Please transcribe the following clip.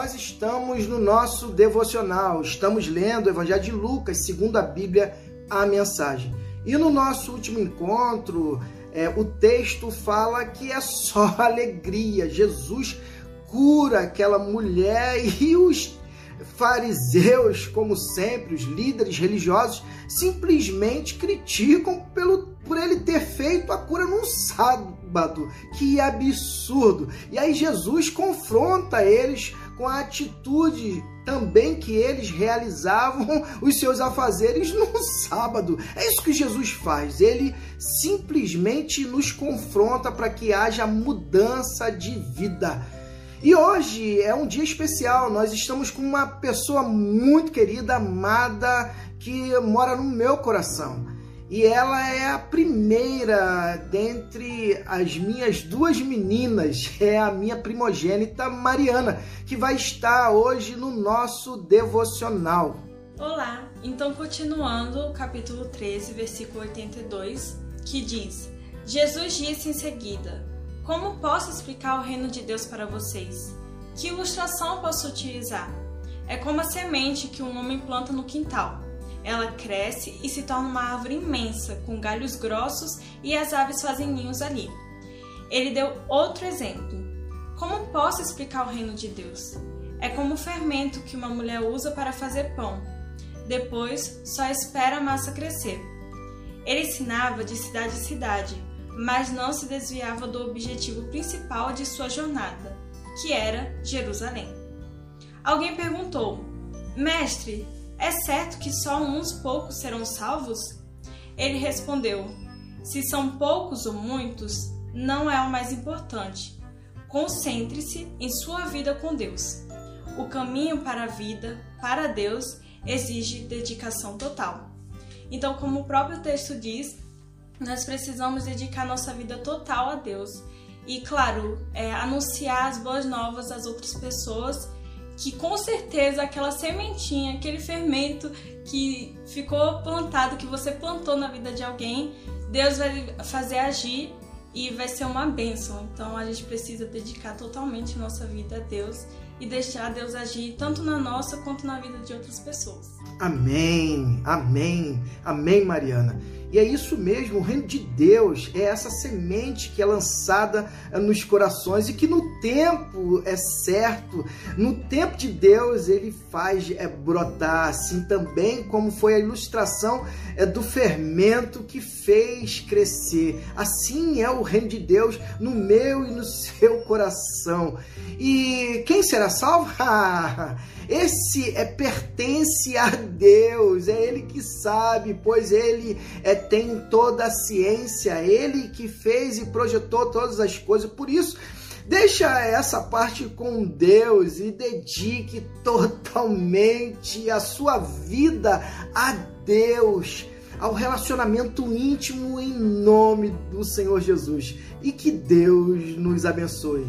nós estamos no nosso devocional, estamos lendo o Evangelho de Lucas, segundo a Bíblia, a mensagem. E no nosso último encontro, é, o texto fala que é só alegria. Jesus cura aquela mulher e os fariseus, como sempre, os líderes religiosos, simplesmente criticam pelo, por ele ter feito a cura num sábado. Que absurdo! E aí Jesus confronta eles com a atitude também que eles realizavam os seus afazeres no sábado. É isso que Jesus faz. Ele simplesmente nos confronta para que haja mudança de vida. E hoje é um dia especial. Nós estamos com uma pessoa muito querida, amada, que mora no meu coração. E ela é a primeira dentre as minhas duas meninas, é a minha primogênita Mariana, que vai estar hoje no nosso devocional. Olá, então continuando o capítulo 13, versículo 82, que diz: Jesus disse em seguida: como posso explicar o reino de Deus para vocês? Que ilustração posso utilizar? É como a semente que um homem planta no quintal. Ela cresce e se torna uma árvore imensa, com galhos grossos e as aves fazem ninhos ali. Ele deu outro exemplo. Como posso explicar o reino de Deus? É como o fermento que uma mulher usa para fazer pão. Depois, só espera a massa crescer. Ele ensinava de cidade em cidade, mas não se desviava do objetivo principal de sua jornada, que era Jerusalém. Alguém perguntou: Mestre, é certo que só uns poucos serão salvos? Ele respondeu: Se são poucos ou muitos, não é o mais importante. Concentre-se em sua vida com Deus. O caminho para a vida, para Deus, exige dedicação total. Então, como o próprio texto diz, nós precisamos dedicar nossa vida total a Deus. E, claro, é, anunciar as boas novas às outras pessoas, que com certeza aquela sementinha, aquele fermento que ficou plantado, que você plantou na vida de alguém, Deus vai fazer agir e vai ser uma bênção. Então a gente precisa dedicar totalmente nossa vida a Deus e deixar Deus agir tanto na nossa quanto na vida de outras pessoas. Amém, amém, amém, Mariana. E é isso mesmo, o reino de Deus é essa semente que é lançada eh, nos corações e que no tempo é certo, no tempo de Deus ele faz é, brotar, assim também como foi a ilustração é, do fermento que fez crescer. Assim é o reino de Deus no meu e no seu coração. E quem será salvo? Esse é pertence a Deus, é Ele que sabe, pois Ele é, tem toda a ciência, Ele que fez e projetou todas as coisas. Por isso, deixa essa parte com Deus e dedique totalmente a sua vida a Deus ao relacionamento íntimo em nome do Senhor Jesus. E que Deus nos abençoe.